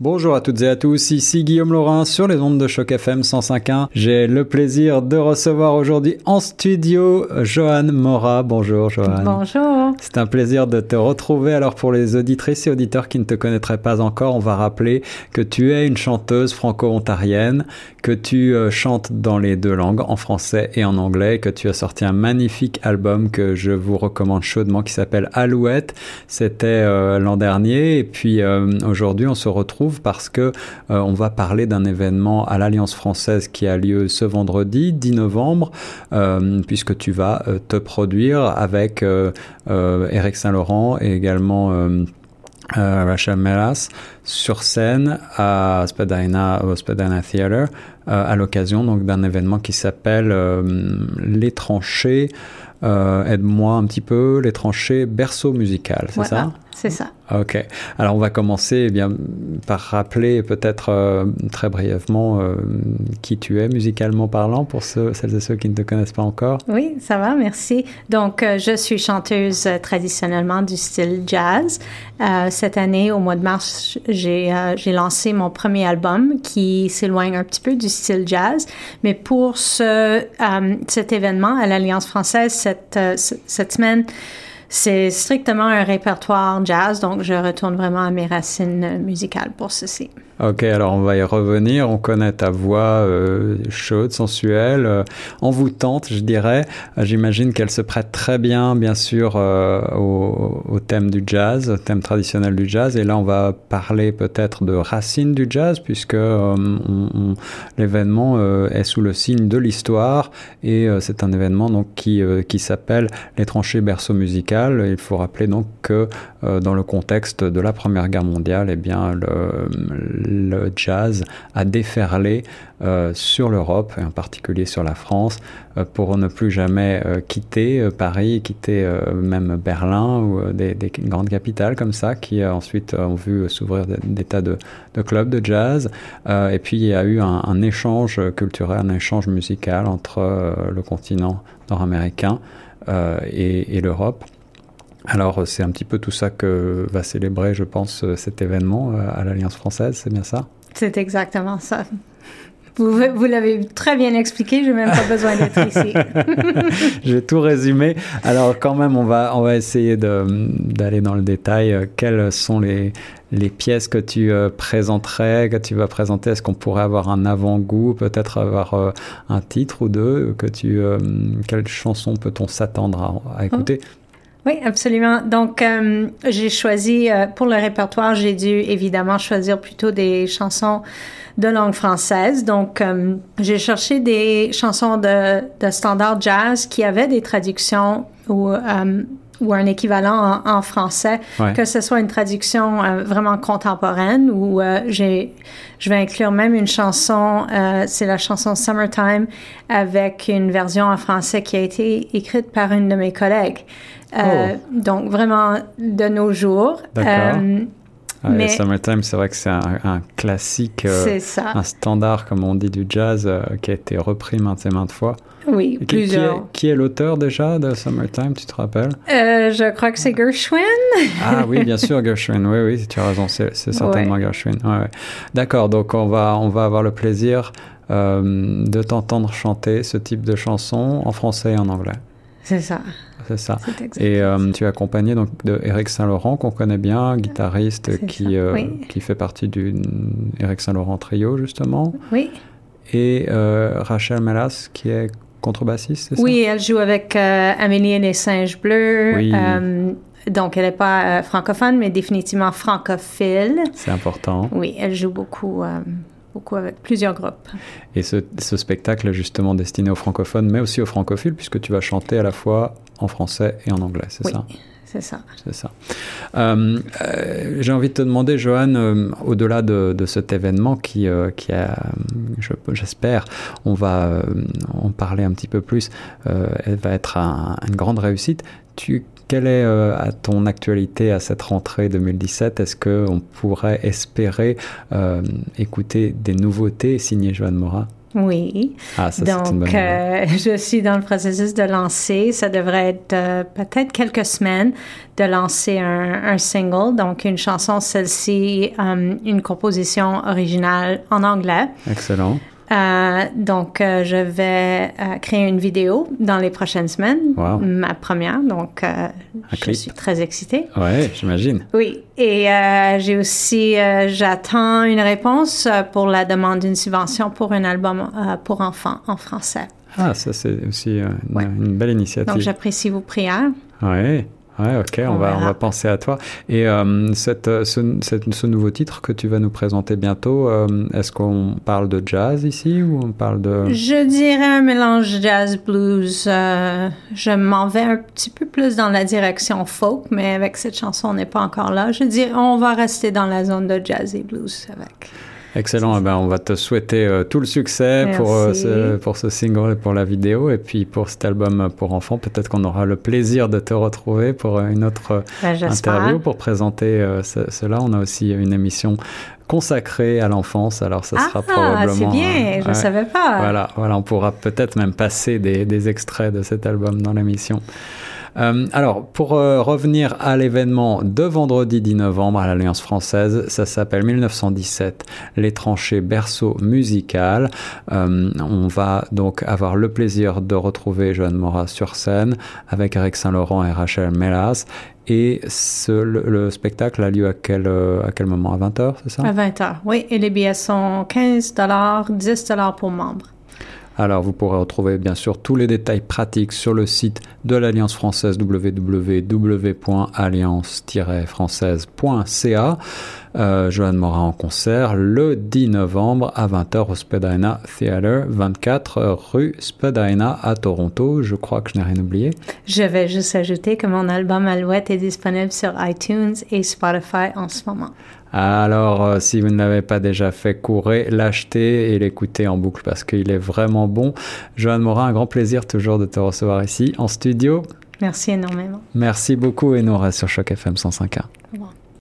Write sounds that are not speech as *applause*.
Bonjour à toutes et à tous, ici Guillaume Laurin sur les ondes de choc FM 105.1. J'ai le plaisir de recevoir aujourd'hui en studio Johan Mora. Bonjour Johan. Bonjour. C'est un plaisir de te retrouver. Alors pour les auditrices et auditeurs qui ne te connaîtraient pas encore, on va rappeler que tu es une chanteuse franco-ontarienne, que tu euh, chantes dans les deux langues, en français et en anglais, que tu as sorti un magnifique album que je vous recommande chaudement qui s'appelle Alouette. C'était euh, l'an dernier et puis euh, aujourd'hui on se retrouve parce que euh, on va parler d'un événement à l'Alliance française qui a lieu ce vendredi 10 novembre, euh, puisque tu vas euh, te produire avec Eric Saint-Laurent et également Rachel Melas sur scène à Spadina, au Spadina Theatre à l'occasion donc d'un événement qui s'appelle Les Tranchées. Aide-moi un petit peu, Les Tranchées berceau musical, c'est ça? C'est ça. Ok. Alors on va commencer eh bien par rappeler peut-être euh, très brièvement euh, qui tu es musicalement parlant pour ceux, celles et ceux qui ne te connaissent pas encore. Oui, ça va, merci. Donc euh, je suis chanteuse traditionnellement du style jazz. Cette année, au mois de mars, j'ai j'ai lancé mon premier album qui s'éloigne un petit peu du style jazz, mais pour ce cet événement à l'Alliance française cette cette semaine. C'est strictement un répertoire jazz, donc je retourne vraiment à mes racines musicales pour ceci. Ok, alors on va y revenir. On connaît ta voix euh, chaude, sensuelle, euh, envoûtante, je dirais. Euh, J'imagine qu'elle se prête très bien, bien sûr, au, thème du jazz, thème traditionnel du jazz. Et là, on va parler peut-être de racines du jazz, puisque l'événement est sous le signe de l'histoire. Et c'est un événement donc qui, qui s'appelle les tranchées berceau musical. Il faut rappeler donc que dans le contexte de la Première Guerre mondiale, eh bien, le jazz a déferlé euh, sur l'Europe, et en particulier sur la France, euh, pour ne plus jamais euh, quitter Paris, quitter même Berlin ou des, des, grandes capitales comme ça, qui ensuite ont vu s'ouvrir des, tas de, clubs de jazz. et puis il y a eu un, échange culturel, un échange musical entre le continent nord-américain et l'Europe. Alors c'est un petit peu tout ça que va célébrer, je pense, cet événement à l'Alliance française, c'est bien ça? C'est exactement ça. Vous, vous l'avez très bien expliqué, je n'ai même pas besoin d'être ici. *laughs* J'ai tout résumé. Alors quand même, on va, on va essayer d'aller dans le détail. Quelles sont les, les pièces que tu euh, présenterais, que tu vas présenter? Est-ce qu'on pourrait avoir un avant-goût, peut-être avoir euh, un titre ou deux que tu, euh, Quelle chanson peut-on s'attendre à, à, écouter? Oh. Oui, absolument. Donc, euh, j'ai choisi, euh, pour le répertoire, j'ai dû évidemment choisir plutôt des chansons de langue française. Donc, euh, j'ai cherché des chansons de, de, standard jazz qui avaient des traductions ou, euh, ou un équivalent en, en français, ouais. que ce soit une traduction euh, vraiment contemporaine ou j'ai, je vais inclure même une chanson, c'est la chanson Summertime avec une version en français qui a été écrite par une de mes collègues. Euh, oh. Donc, vraiment de nos jours. Euh, ah, mais Summertime, c'est vrai que c'est un, un, classique, euh, un standard, comme on dit, du jazz euh, qui a été repris maintes et maintes fois. Oui, qui, plusieurs. Qui est, est l'auteur déjà de Summertime, tu te rappelles? Euh, Je crois que c'est Gershwin. ah oui, bien *laughs* sûr, Gershwin. Oui, oui, tu as raison, c'est certainement ouais. Gershwin. Ouais, ouais. D'accord, donc on va, on va avoir le plaisir de t'entendre chanter ce type de chanson en français et en anglais. C'est ça. C'est ça. Et euh, tu es accompagné donc de Eric Saint-Laurent qu'on connaît bien, guitariste qui euh, oui. qui fait partie du Eric Saint-Laurent trio justement. Oui. Et euh, Rachel Melas qui est contrebassiste, c'est ça? Oui, elle joue avec Amélie et les singes bleus. Oui. Donc, elle n'est pas francophone, mais définitivement francophile. C'est important. Oui, elle joue beaucoup beaucoup avec plusieurs groupes. Et ce, ce, spectacle est justement destiné aux francophones, mais aussi aux francophiles, puisque tu vas chanter à la fois en français et en anglais, c'est oui. ça? c'est ça. C'est ça. Euh, euh, J'ai envie de te demander, Johan, euh, au-delà de, de, cet événement qui, euh, qui a, j'espère, on va en parler un petit peu plus, elle va être un, une grande réussite. Tu, quelle est euh, à ton actualité à cette rentrée 2017 Est-ce qu'on pourrait espérer euh, écouter des nouveautés signées Joanne Mora Oui. Ah, ça, c'est une bonne Donc, euh, je suis dans le processus de lancer. Ça devrait être euh, peut-être quelques semaines de lancer un, un single. Donc, une chanson, celle-ci, euh, une composition originale en anglais. Excellent. Euh, donc, euh, je vais euh, créer une vidéo dans les prochaines semaines. Wow. Ma première. Donc, je clip. suis très excitée. Ouais, j'imagine. Oui, et j'ai aussi, j'attends une réponse pour la demande d'une subvention pour un album pour enfants en français. Ah, ça, c'est aussi une, Ouais. une belle initiative. Donc, j'apprécie vos prières. Ouais. Ouais, ok, on, On va, on va penser à toi. Et euh, cette, euh, ce, cette- ce nouveau titre que tu vas nous présenter bientôt, euh, est-ce qu'on parle de jazz ici ou on parle de... Je dirais un mélange jazz blues. euh, je m'en vais un petit peu plus dans la direction folk, mais avec cette chanson, on n'est pas encore là. Je dirais, on va rester dans la zone de jazz et blues avec. Excellent, eh ben, on va te souhaiter euh, tout le succès pour, euh, ce, pour ce single et pour la vidéo. Et puis pour cet album pour enfants, peut-être qu'on aura le plaisir de te retrouver pour euh, une autre euh, Ben, interview pour présenter euh, ce- cela. On a aussi une émission consacrée à l'enfance, alors ça sera Ah, probablement... c'est bien, euh, je ne ouais. savais pas. Voilà, voilà, on pourra peut-être même passer des, des extraits de cet album dans l'émission. Euh, alors, pour euh, revenir à l'événement de vendredi 10 novembre à l'Alliance française, ça s'appelle 1917, les tranchées berceau musical. Euh, on va donc avoir le plaisir de retrouver Joanne Morat sur scène avec Eric Saint-Laurent et Rachel Melas. Et le, le spectacle a lieu à quel, moment? À 20h, c'est ça? À 20 heures, oui. Et les billets sont 15 10 pour membres. Alors, vous pourrez retrouver bien sûr tous les détails pratiques sur le site de l'Alliance française www.alliance-française.ca. Euh, Joanne Morin en concert le 10 novembre à 20h au Spadina Theatre, 24 rue Spadina à Toronto. Je crois que je n'ai rien oublié. Je vais juste ajouter que mon album Alouette est disponible sur iTunes et Spotify en ce moment. Alors, euh, si vous ne l'avez pas déjà fait, courez, l'achetez et l'écoutez en boucle parce qu'il est vraiment bon. Joanne Morin, un grand plaisir toujours de te recevoir ici en studio. Merci énormément. Merci beaucoup et nous on reste sur Choc FM 105.1. Au revoir.